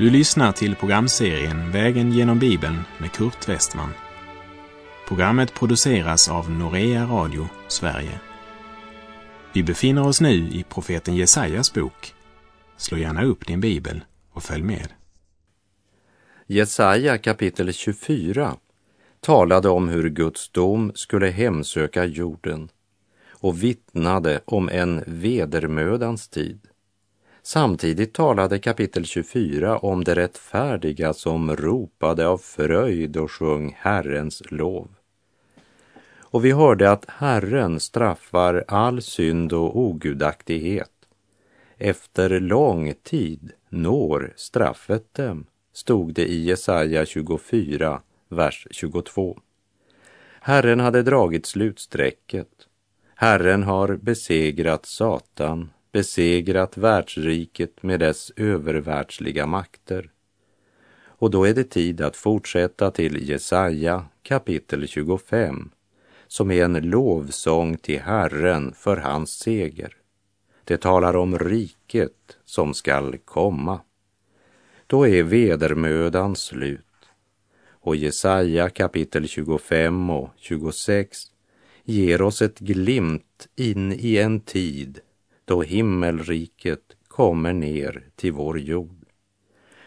Du lyssnar till programserien Vägen genom Bibeln med Kurt Westman. Programmet produceras av Norea Radio Sverige. Vi befinner oss nu i profeten Jesajas bok. Slå gärna upp din bibel och följ med. Jesaja kapitel 24 talade om hur Guds dom skulle hemsöka jorden och vittnade om en vedermödans tid. Samtidigt talade kapitel 24 om det rättfärdiga som ropade av fröjd och sjöng Herrens lov. Och vi hörde att Herren straffar all synd och ogudaktighet. Efter lång tid når straffet dem, stod det i Jesaja 24, vers 22. Herren hade dragit slutsträcket. Herren har besegrat Satan, besegrat världsriket med dess övervärldsliga makter. Och då är det tid att fortsätta till Jesaja kapitel 25 som är en lovsång till Herren för hans seger. Det talar om riket som skall komma. Då är vedermödan slut. Och Jesaja kapitel 25 och 26 ger oss ett glimt in i en tid då himmelriket kommer ner till vår jord.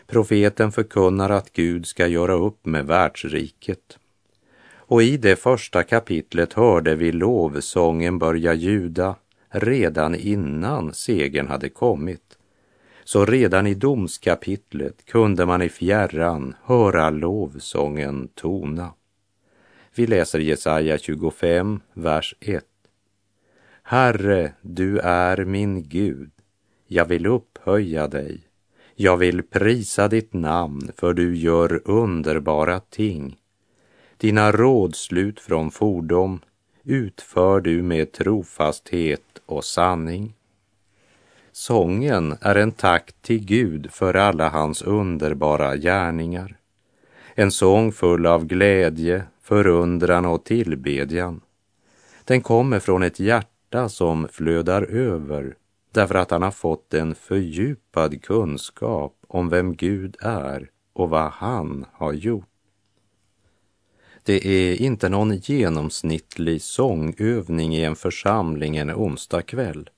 Profeten förkunnar att Gud ska göra upp med världsriket. Och i det första kapitlet hörde vi lovsången börja ljuda redan innan segern hade kommit. Så redan i domskapitlet kunde man i fjärran höra lovsången tona. Vi läser Jesaja 25, vers 1. Herre, du är min Gud. Jag vill upphöja dig. Jag vill prisa ditt namn, för du gör underbara ting. Dina rådslut från fordom utför du med trofasthet och sanning. Sången är en tack till Gud för alla hans underbara gärningar. En sång full av glädje, förundran och tillbedjan. Den kommer från ett hjärta som flödar över därför att han har fått en fördjupad kunskap om vem Gud är och vad han har gjort. Det är inte någon genomsnittlig sångövning i en församling en onsdag kväll.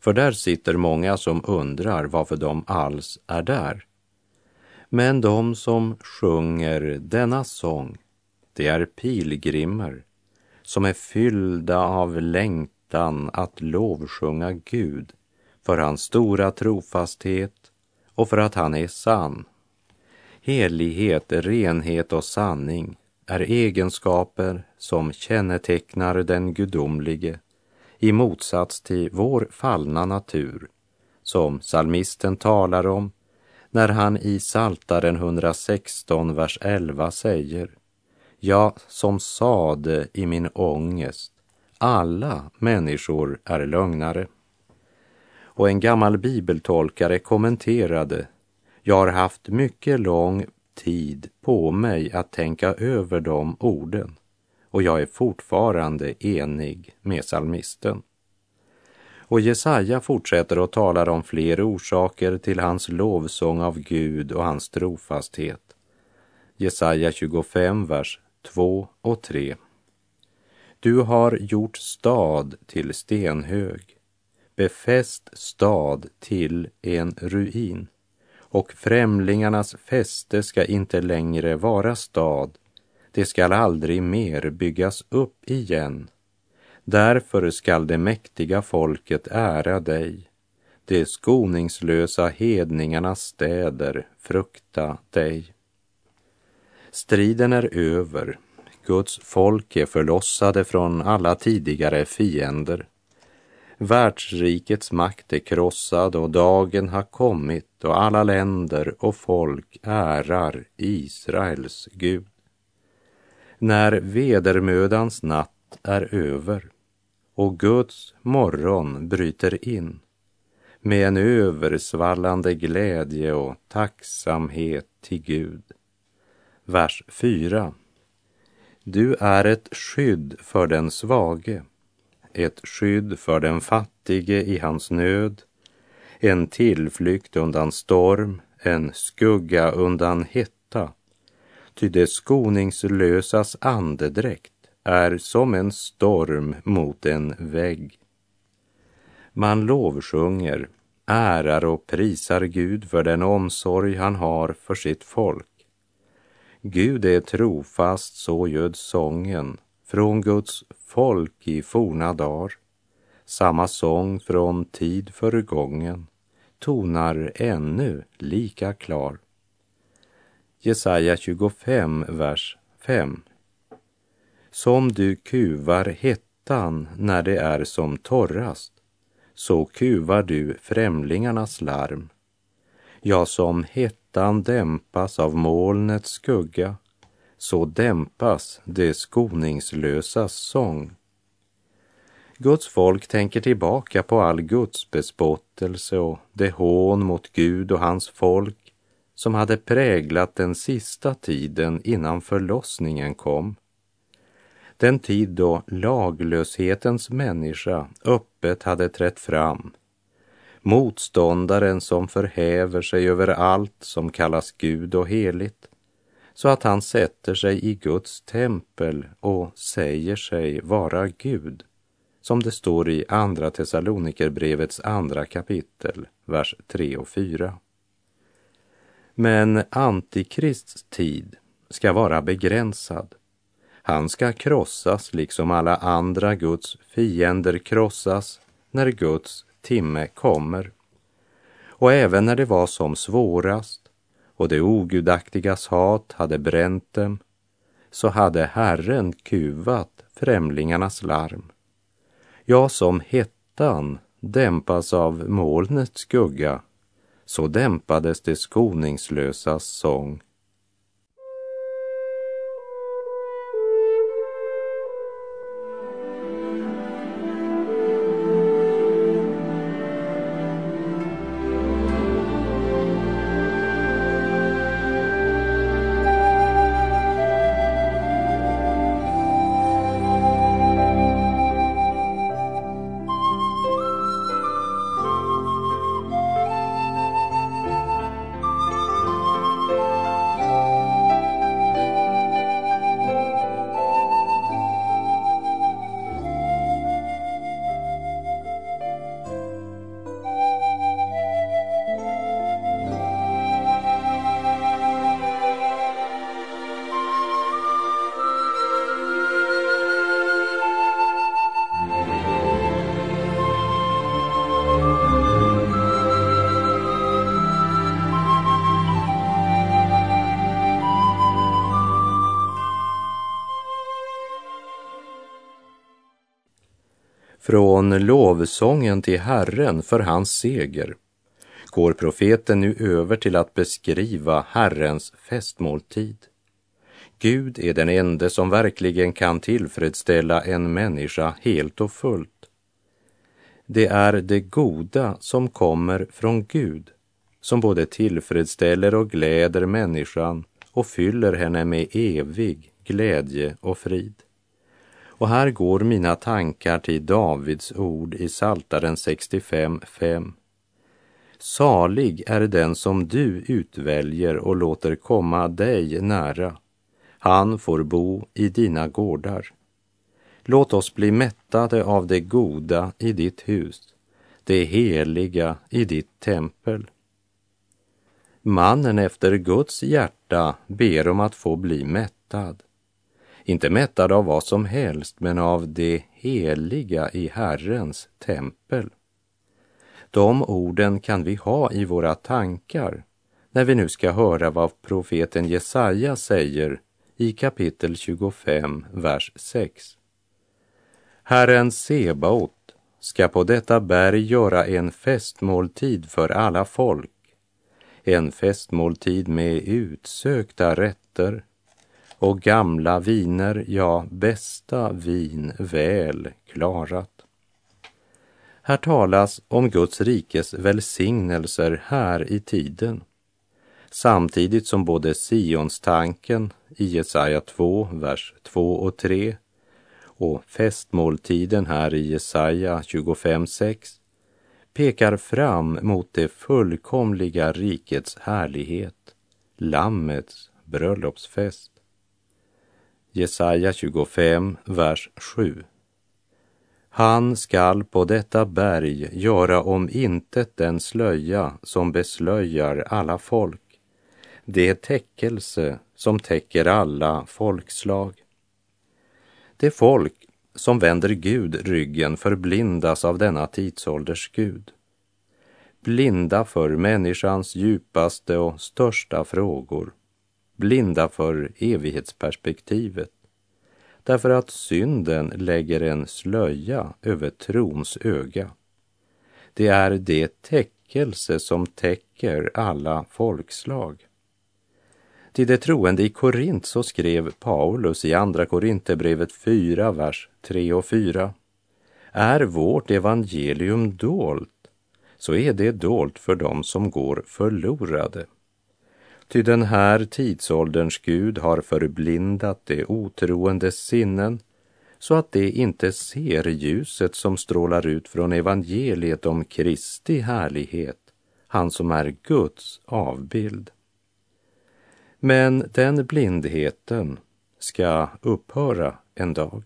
För där sitter många som undrar varför de alls är där. Men de som sjunger denna sång, det är pilgrimer som är fyllda av längtan att lovsjunga Gud för hans stora trofasthet och för att han är sann. Helighet, renhet och sanning är egenskaper som kännetecknar den gudomlige i motsats till vår fallna natur som psalmisten talar om när han i Saltaren 116, vers 11 säger Ja, som sade i min ångest, alla människor är lögnare. Och en gammal bibeltolkare kommenterade Jag har haft mycket lång tid på mig att tänka över de orden och jag är fortfarande enig med salmisten. Och Jesaja fortsätter och talar om fler orsaker till hans lovsång av Gud och hans trofasthet. Jesaja 25, vers 2 och 3. Du har gjort stad till stenhög, befäst stad till en ruin och främlingarnas fäste ska inte längre vara stad, det skall aldrig mer byggas upp igen. Därför skall det mäktiga folket ära dig, de skoningslösa hedningarnas städer frukta dig. Striden är över, Guds folk är förlossade från alla tidigare fiender. Världsrikets makt är krossad och dagen har kommit och alla länder och folk ärar Israels Gud. När vedermödans natt är över och Guds morgon bryter in med en översvallande glädje och tacksamhet till Gud. Vers 4. Du är ett skydd för den svage ett skydd för den fattige i hans nöd, en tillflykt undan storm, en skugga undan hetta, ty det skoningslösas andedräkt är som en storm mot en vägg. Man lovsjunger, ärar och prisar Gud för den omsorg han har för sitt folk. Gud är trofast, så göd sången från Guds folk i forna dagar. Samma sång från tid förgången tonar ännu lika klar. Jesaja 25, vers 5. Som du kuvar hettan när det är som torrast, så kuvar du främlingarnas larm. Ja, som hettan dämpas av molnets skugga, så dämpas det skoningslösas sång. Guds folk tänker tillbaka på all Guds bespottelse och det hån mot Gud och hans folk som hade präglat den sista tiden innan förlossningen kom. Den tid då laglöshetens människa öppet hade trätt fram. Motståndaren som förhäver sig över allt som kallas Gud och heligt så att han sätter sig i Guds tempel och säger sig vara Gud som det står i Andra Thessalonikerbrevets andra kapitel, vers 3 och 4. Men Antikrists tid ska vara begränsad. Han ska krossas liksom alla andra Guds fiender krossas när Guds timme kommer. Och även när det var som svårast och det ogudaktigas hat hade bränt dem, så hade Herren kuvat främlingarnas larm. Ja, som hettan dämpas av molnets skugga, så dämpades det skoningslösas sång. Från lovsången till Herren för hans seger går profeten nu över till att beskriva Herrens festmåltid. Gud är den ende som verkligen kan tillfredsställa en människa helt och fullt. Det är det goda som kommer från Gud som både tillfredsställer och gläder människan och fyller henne med evig glädje och frid. Och här går mina tankar till Davids ord i Saltaren 65.5. Salig är den som du utväljer och låter komma dig nära. Han får bo i dina gårdar. Låt oss bli mättade av det goda i ditt hus, det heliga i ditt tempel. Mannen efter Guds hjärta ber om att få bli mättad. Inte mättad av vad som helst, men av det heliga i Herrens tempel. De orden kan vi ha i våra tankar när vi nu ska höra vad profeten Jesaja säger i kapitel 25, vers 6. Herren Sebaot ska på detta berg göra en festmåltid för alla folk, en festmåltid med utsökta rätter och gamla viner, ja, bästa vin väl klarat. Här talas om Guds rikes välsignelser här i tiden, samtidigt som både Sionstanken i Jesaja 2, vers 2 och 3 och festmåltiden här i Jesaja 25, 6 pekar fram mot det fullkomliga rikets härlighet, Lammets bröllopsfest. Jesaja 25, vers 7. Han skall på detta berg göra om intet den slöja som beslöjar alla folk, det täckelse som täcker alla folkslag. Det folk som vänder Gud ryggen förblindas av denna tidsålders Gud. Blinda för människans djupaste och största frågor. Blinda för evighetsperspektivet. Därför att synden lägger en slöja över trons öga. Det är det täckelse som täcker alla folkslag. Till de troende i Korint så skrev Paulus i Andra Korinthierbrevet 4, vers 3 och 4. Är vårt evangelium dolt, så är det dolt för dem som går förlorade. Ty den här tidsålderns Gud har förblindat de otroendes sinnen så att de inte ser ljuset som strålar ut från evangeliet om Kristi härlighet, han som är Guds avbild. Men den blindheten ska upphöra en dag.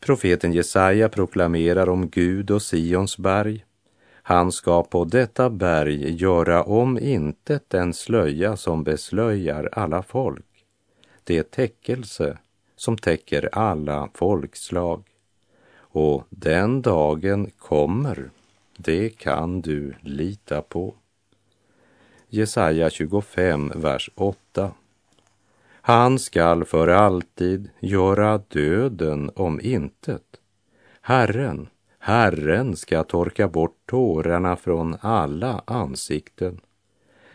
Profeten Jesaja proklamerar om Gud och Sions berg. Han ska på detta berg göra om intet den slöja som beslöjar alla folk, det täckelse som täcker alla folkslag. Och den dagen kommer, det kan du lita på. Jesaja 25, vers 8. Han skall för alltid göra döden om intet. Herren, Herren ska torka bort tårarna från alla ansikten.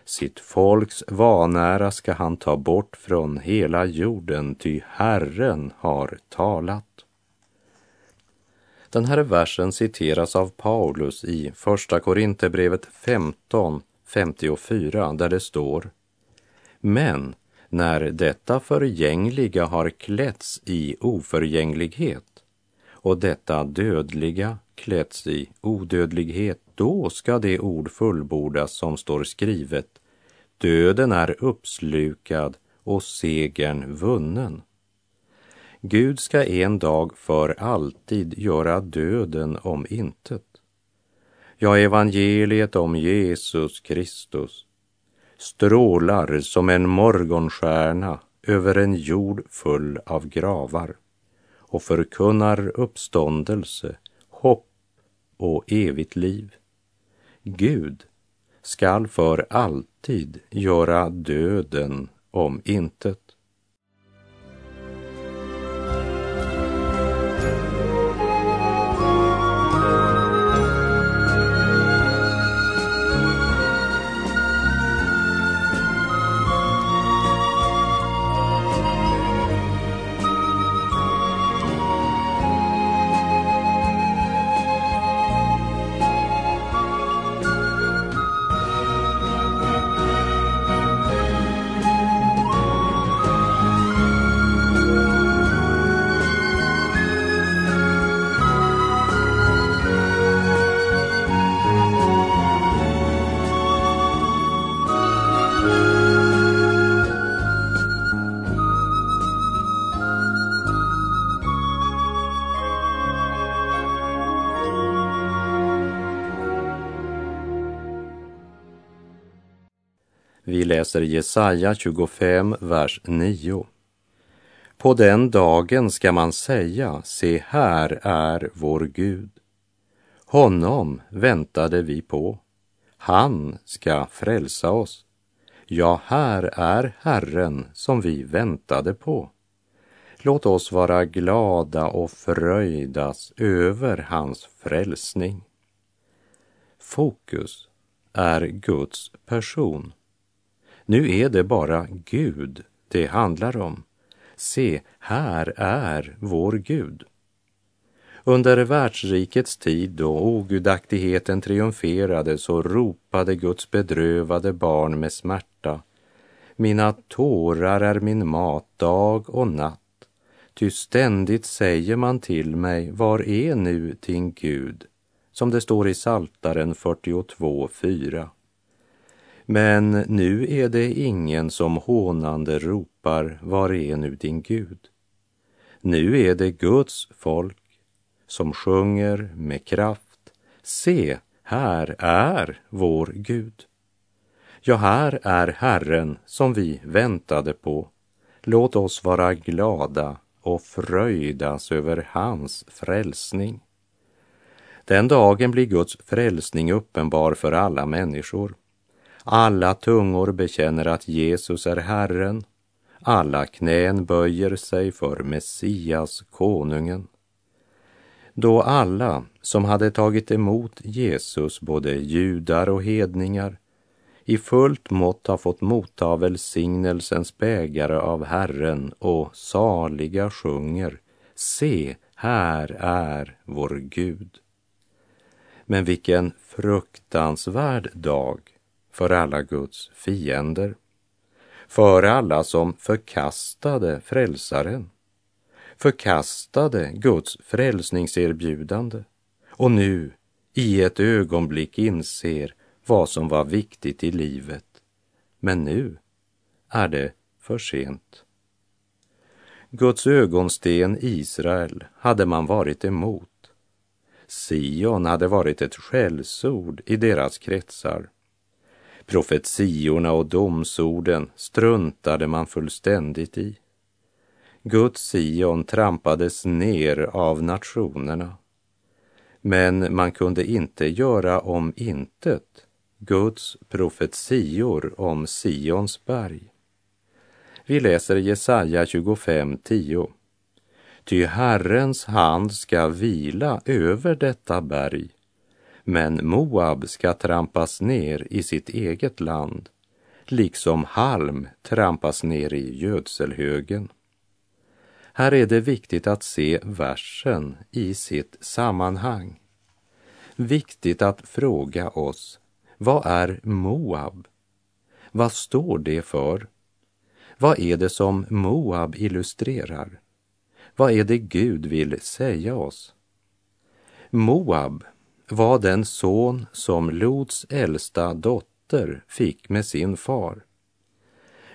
Sitt folks vanära ska han ta bort från hela jorden, ty Herren har talat. Den här versen citeras av Paulus i Första Korinthierbrevet 15, 54 där det står Men när detta förgängliga har klätts i oförgänglighet och detta dödliga klätts i odödlighet, då ska det ord fullbordas som står skrivet. Döden är uppslukad och segern vunnen. Gud ska en dag för alltid göra döden om intet. Ja, evangeliet om Jesus Kristus strålar som en morgonstjärna över en jord full av gravar och förkunnar uppståndelse, hopp och evigt liv. Gud skall för alltid göra döden om intet. Läser Jesaja 25, vers 9. På den dagen ska man säga, se här är vår Gud. Honom väntade vi på. Han ska frälsa oss. Ja, här är Herren som vi väntade på. Låt oss vara glada och fröjdas över hans frälsning. Fokus är Guds person. Nu är det bara Gud det handlar om. Se, här är vår Gud. Under världsrikets tid då ogudaktigheten triumferade så ropade Guds bedrövade barn med smärta. Mina tårar är min mat dag och natt. Ty ständigt säger man till mig, var är nu din Gud? som det står i Saltaren 42.4. Men nu är det ingen som hånande ropar, var är nu din Gud? Nu är det Guds folk som sjunger med kraft, se, här är vår Gud. Ja, här är Herren som vi väntade på. Låt oss vara glada och fröjdas över hans frälsning. Den dagen blir Guds frälsning uppenbar för alla människor. Alla tungor bekänner att Jesus är Herren. Alla knän böjer sig för Messias, konungen. Då alla som hade tagit emot Jesus, både judar och hedningar, i fullt mått har fått motta välsignelsens bägare av Herren och saliga sjunger, se, här är vår Gud. Men vilken fruktansvärd dag för alla Guds fiender, för alla som förkastade frälsaren, förkastade Guds frälsningserbjudande och nu i ett ögonblick inser vad som var viktigt i livet. Men nu är det för sent. Guds ögonsten Israel hade man varit emot. Sion hade varit ett skällsord i deras kretsar. Profetiorna och domsorden struntade man fullständigt i. Guds Sion trampades ner av nationerna. Men man kunde inte göra om intet Guds profetior om Sions berg. Vi läser Jesaja 25.10. Ty Herrens hand ska vila över detta berg, men Moab ska trampas ner i sitt eget land, liksom halm trampas ner i gödselhögen. Här är det viktigt att se versen i sitt sammanhang. Viktigt att fråga oss vad är Moab? Vad står det för? Vad är det som Moab illustrerar? Vad är det Gud vill säga oss? Moab var den son som Lots äldsta dotter fick med sin far.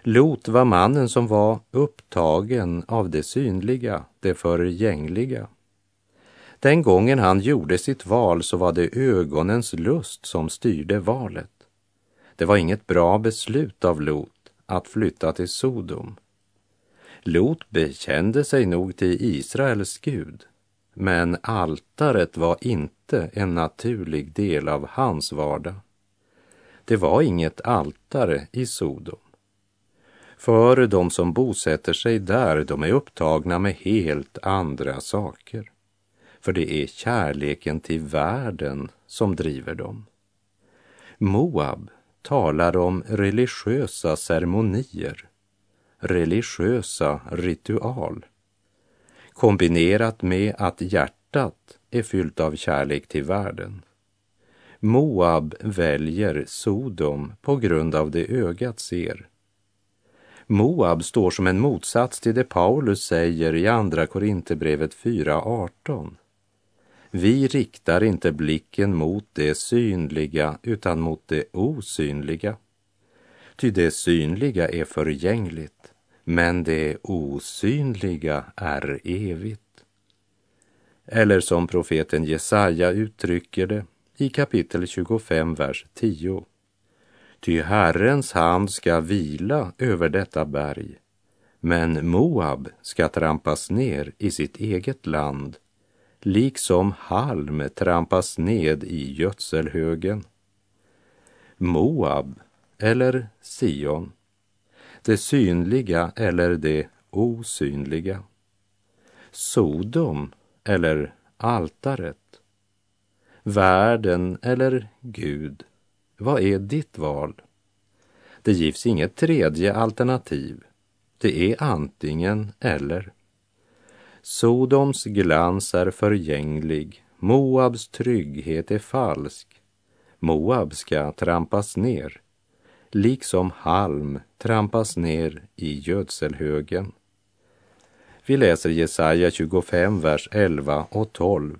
Lot var mannen som var upptagen av det synliga, det förgängliga. Den gången han gjorde sitt val så var det ögonens lust som styrde valet. Det var inget bra beslut av Lot att flytta till Sodom. Lot bekände sig nog till Israels Gud, men altaret var inte en naturlig del av hans vardag. Det var inget altare i Sodom. För de som bosätter sig där, de är upptagna med helt andra saker för det är kärleken till världen som driver dem. Moab talar om religiösa ceremonier, religiösa ritual, kombinerat med att hjärtat är fyllt av kärlek till världen. Moab väljer Sodom på grund av det ögat ser. Moab står som en motsats till det Paulus säger i Andra Korinthierbrevet 4.18. Vi riktar inte blicken mot det synliga utan mot det osynliga. Ty det synliga är förgängligt, men det osynliga är evigt. Eller som profeten Jesaja uttrycker det i kapitel 25, vers 10. Ty Herrens hand ska vila över detta berg, men Moab ska trampas ner i sitt eget land liksom halm trampas ned i gödselhögen. Moab eller Sion, det synliga eller det osynliga. Sodom eller altaret. Världen eller Gud. Vad är ditt val? Det givs inget tredje alternativ. Det är antingen eller. Sodoms glans är förgänglig, Moabs trygghet är falsk. Moab ska trampas ner, liksom halm trampas ner i gödselhögen. Vi läser Jesaja 25, vers 11 och 12.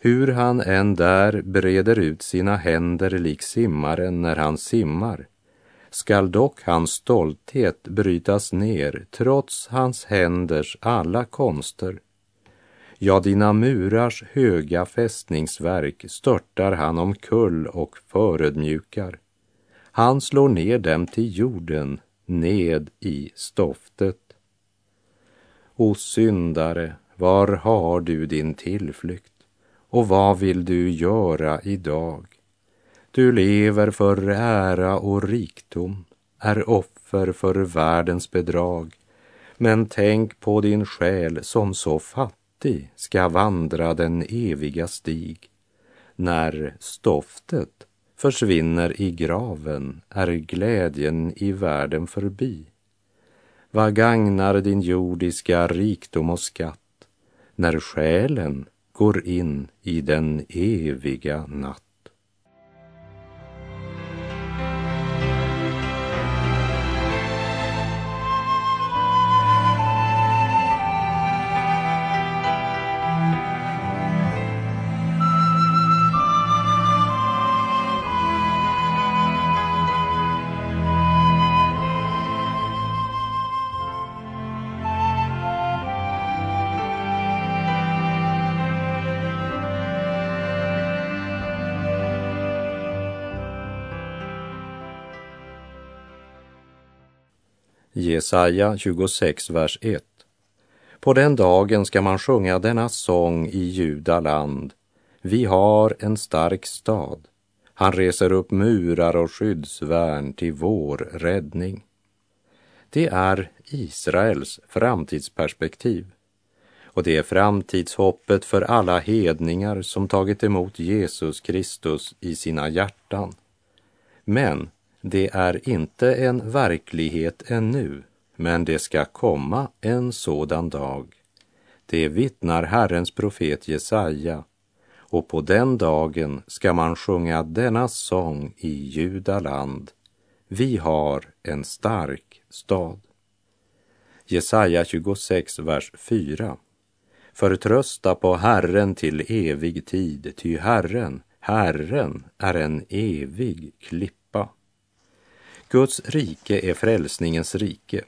hur han än där breder ut sina händer lik simmaren när han simmar, skall dock hans stolthet brytas ner trots hans händers alla konster. Ja, dina murars höga fästningsverk störtar han omkull och förödmjukar. Han slår ner dem till jorden, ned i stoftet. O syndare, var har du din tillflykt? Och vad vill du göra idag? Du lever för ära och rikdom, är offer för världens bedrag. Men tänk på din själ som så fattig ska vandra den eviga stig. När stoftet försvinner i graven är glädjen i världen förbi. Vad gagnar din jordiska rikdom och skatt när själen går in i den eviga natt? Jesaja 26, vers 1. På den dagen ska man sjunga denna sång i Judaland. Vi har en stark stad. Han reser upp murar och skyddsvärn till vår räddning. Det är Israels framtidsperspektiv. Och det är framtidshoppet för alla hedningar som tagit emot Jesus Kristus i sina hjärtan. Men det är inte en verklighet ännu, men det ska komma en sådan dag. Det vittnar Herrens profet Jesaja och på den dagen ska man sjunga denna sång i Judaland. Vi har en stark stad. Jesaja 26, vers 4. Förtrösta på Herren till evig tid, ty Herren, Herren är en evig klipp Guds rike är frälsningens rike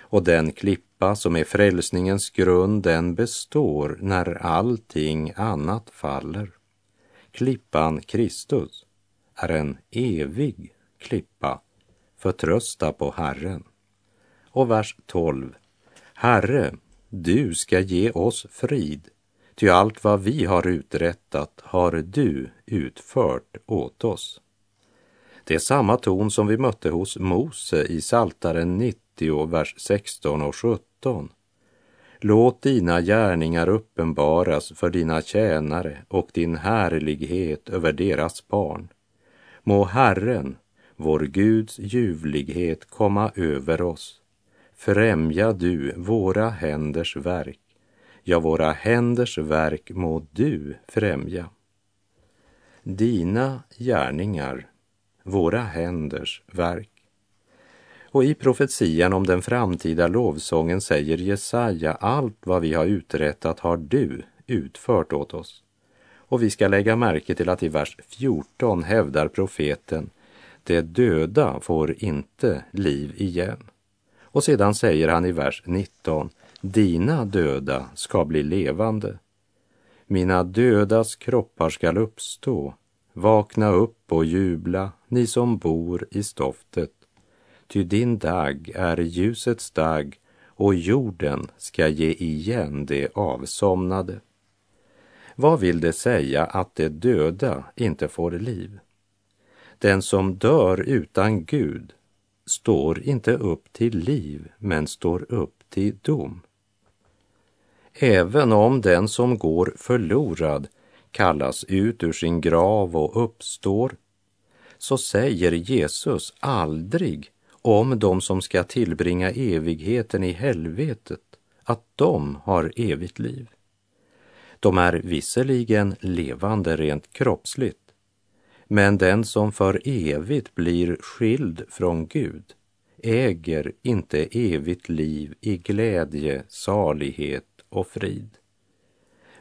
och den klippa som är frälsningens grund, den består när allting annat faller. Klippan Kristus är en evig klippa. Förtrösta på Herren. Och vers 12. Herre, du ska ge oss frid, ty allt vad vi har uträttat har du utfört åt oss. Det är samma ton som vi mötte hos Mose i Saltaren 90, vers 16 och 17. Låt dina gärningar uppenbaras för dina tjänare och din härlighet över deras barn. Må Herren, vår Guds ljuvlighet, komma över oss. Främja du våra händers verk, ja, våra händers verk må du främja. Dina gärningar våra händers verk. Och i profetian om den framtida lovsången säger Jesaja, allt vad vi har uträttat har du utfört åt oss. Och vi ska lägga märke till att i vers 14 hävdar profeten, det döda får inte liv igen. Och sedan säger han i vers 19, dina döda ska bli levande. Mina dödas kroppar skall uppstå Vakna upp och jubla, ni som bor i stoftet. Ty din dag är ljusets dag och jorden ska ge igen det avsomnade. Vad vill det säga att de döda inte får liv? Den som dör utan Gud står inte upp till liv, men står upp till dom. Även om den som går förlorad kallas ut ur sin grav och uppstår, så säger Jesus aldrig om de som ska tillbringa evigheten i helvetet att de har evigt liv. De är visserligen levande rent kroppsligt, men den som för evigt blir skild från Gud äger inte evigt liv i glädje, salighet och frid.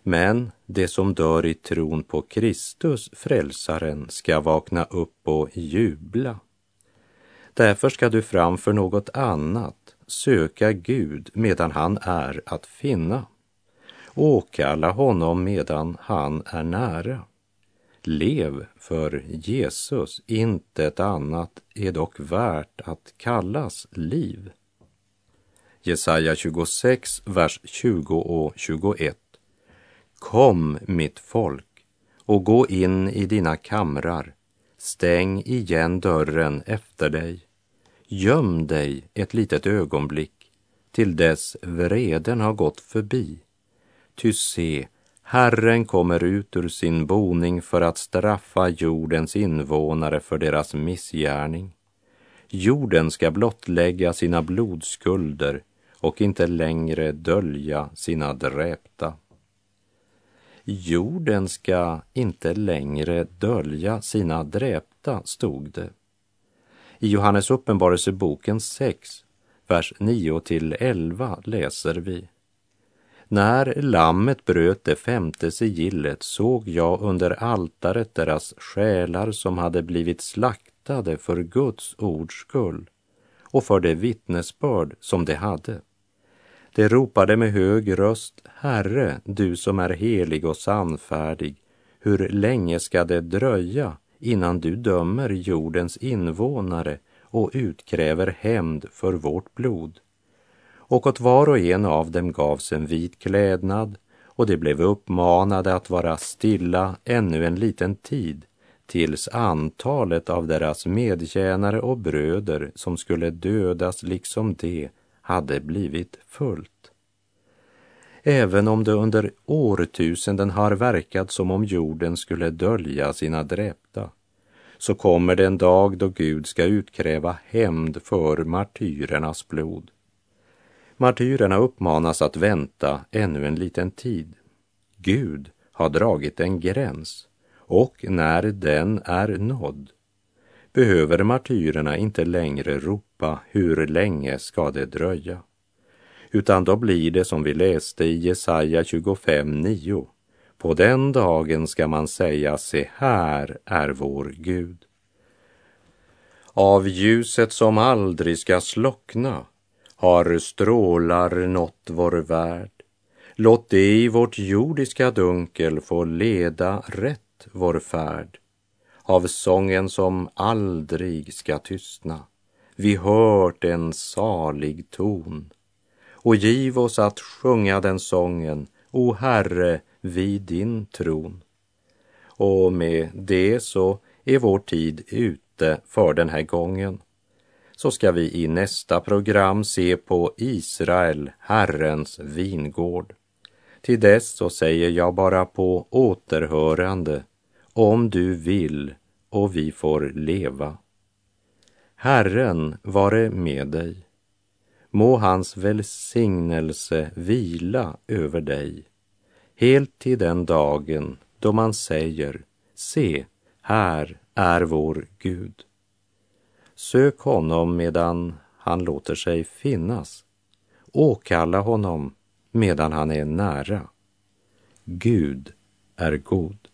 Men det som dör i tron på Kristus, frälsaren, ska vakna upp och jubla. Därför ska du framför något annat söka Gud medan han är att finna. Åkalla honom medan han är nära. Lev för Jesus, intet annat är dock värt att kallas liv. Jesaja 26, vers 20 och 21. Kom, mitt folk, och gå in i dina kamrar. Stäng igen dörren efter dig. Göm dig ett litet ögonblick till dess vreden har gått förbi. Ty se, Herren kommer ut ur sin boning för att straffa jordens invånare för deras missgärning. Jorden ska blottlägga sina blodskulder och inte längre dölja sina dräpta. Jorden ska inte längre dölja sina dräpta, stod det. I Johannes uppenbarelseboken 6, vers 9 till 11 läser vi. När lammet bröt det femte sigillet såg jag under altaret deras själar som hade blivit slaktade för Guds ords skull och för det vittnesbörd som de hade. De ropade med hög röst, Herre, du som är helig och sannfärdig, hur länge ska det dröja innan du dömer jordens invånare och utkräver hämnd för vårt blod? Och åt var och en av dem gavs en vit klädnad och de blev uppmanade att vara stilla ännu en liten tid tills antalet av deras medtjänare och bröder som skulle dödas liksom de hade blivit fullt. Även om det under årtusenden har verkat som om jorden skulle dölja sina dräpta, så kommer det en dag då Gud ska utkräva hämnd för martyrernas blod. Martyrerna uppmanas att vänta ännu en liten tid. Gud har dragit en gräns och när den är nådd behöver martyrerna inte längre ropa hur länge ska det dröja? Utan då blir det som vi läste i Jesaja 25.9. På den dagen ska man säga, se här är vår Gud. Av ljuset som aldrig ska slockna har strålar nått vår värld. Låt det i vårt jordiska dunkel få leda rätt vår färd av sången som aldrig ska tystna. Vi hört en salig ton och giv oss att sjunga den sången, o Herre, vid din tron. Och med det så är vår tid ute för den här gången. Så ska vi i nästa program se på Israel, Herrens vingård. Till dess så säger jag bara på återhörande om du vill och vi får leva. Herren vare med dig. Må hans välsignelse vila över dig helt till den dagen då man säger se, här är vår Gud. Sök honom medan han låter sig finnas. Åkalla honom medan han är nära. Gud är god.